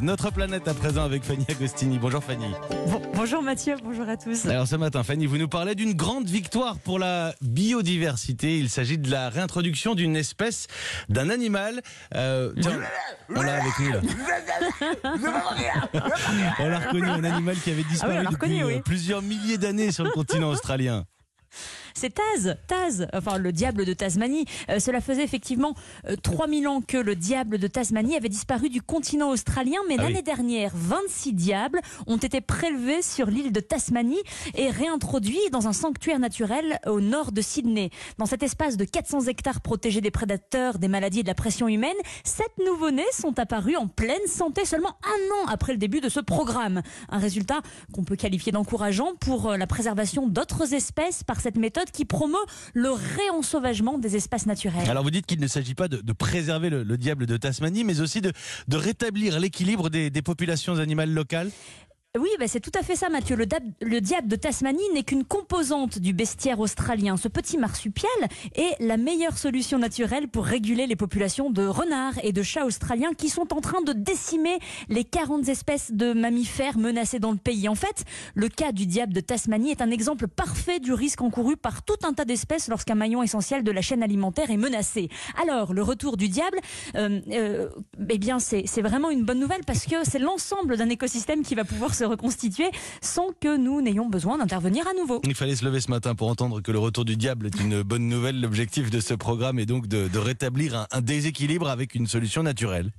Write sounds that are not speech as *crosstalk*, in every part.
Notre planète à présent avec Fanny Agostini. Bonjour Fanny. Bon- bonjour Mathieu, bonjour à tous. Alors ce matin, Fanny, vous nous parlez d'une grande victoire pour la biodiversité. Il s'agit de la réintroduction d'une espèce, d'un animal. Euh, tiens, on l'a avec nous là. *laughs* On l'a reconnu, un animal qui avait disparu Ah oui, l'a depuis euh, oui. plusieurs milliers d'années sur le continent australien. C'est Taz, Taz, enfin le diable de Tasmanie. Euh, cela faisait effectivement euh, 3000 ans que le diable de Tasmanie avait disparu du continent australien, mais Ah oui. l'année dernière, 26 diables ont été prélevés sur l'île de Tasmanie et réintroduits dans un sanctuaire naturel au nord de Sydney. Dans cet espace de 400 hectares protégés des prédateurs, des maladies et de la pression humaine, sept nouveau-nés sont apparus en pleine santé seulement un an après le début de ce programme. Un résultat qu'on peut qualifier d'encourageant pour euh, la préservation d'autres espèces par cette méthode qui promeut le réensauvagement des espaces naturels. Alors vous dites qu'il ne s'agit pas de, préserver le, le diable de Tasmanie, mais aussi de, rétablir l'équilibre des populations animales locales. Oui, bah, c'est tout à fait ça, Mathieu. Le, diable de Tasmanie n'est qu'une composante du bestiaire australien. Ce petit marsupial est la meilleure solution naturelle pour réguler les populations de renards et de chats australiens qui sont en train de décimer les 40 espèces de mammifères menacées dans le pays. En fait, le cas du diable de Tasmanie est un exemple parfait du risque encouru par tout un tas d'espèces lorsqu'un maillon essentiel de la chaîne alimentaire est menacé. Alors, le retour du diable, euh, euh, eh bien, c'est vraiment une bonne nouvelle parce que c'est l'ensemble d'un écosystème qui va pouvoir se reconstituer sans que nous n'ayons besoin d'intervenir à nouveau. Il fallait se lever ce matin pour entendre que le retour du diable est une bonne nouvelle. L'objectif de ce programme est donc de, rétablir un déséquilibre avec une solution naturelle.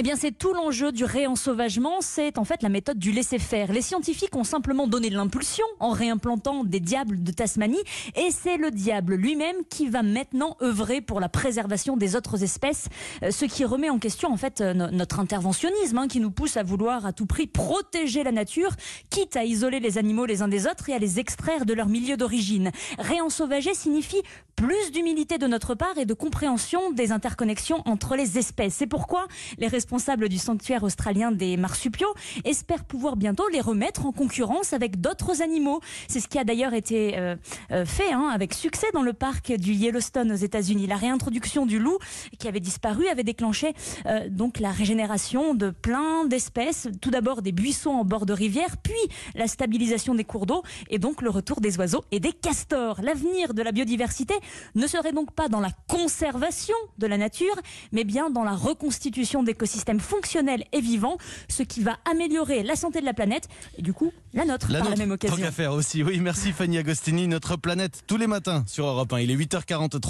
Eh bien, c'est tout l'enjeu du réensauvagement, c'est en fait la méthode du laisser-faire. Les scientifiques ont simplement donné de l'impulsion en réimplantant des diables de Tasmanie, et c'est le diable lui-même qui va maintenant œuvrer pour la préservation des autres espèces, euh, ce qui remet en question en fait euh, no- notre interventionnisme, hein, qui nous pousse à vouloir à tout prix protéger la nature, quitte à isoler les animaux les uns des autres et à les extraire de leur milieu d'origine. Réensauvager signifie plus d'humilité de notre part et de compréhension des interconnexions entre les espèces. C'est pourquoi les responsables du sanctuaire australien des marsupiaux espèrent pouvoir bientôt les remettre en concurrence avec d'autres animaux. C'est ce qui a d'ailleurs été euh, euh, fait hein, avec succès dans le parc du Yellowstone aux États-Unis. La réintroduction du loup qui avait disparu avait déclenché euh, donc la régénération de plein d'espèces. Tout d'abord des buissons en bord de rivière, puis la stabilisation des cours d'eau et donc le retour des oiseaux et des castors. L'avenir de la biodiversité ne serait donc pas dans la conservation de la nature, mais bien dans la reconstitution d'écosystèmes fonctionnels et vivants, ce qui va améliorer la santé de la planète et du coup la nôtre La par nôtre, la même tant occasion. qu'à faire aussi. Oui, merci Fanny Agostini. Notre planète tous les matins sur Europe 1. Il est 8h43.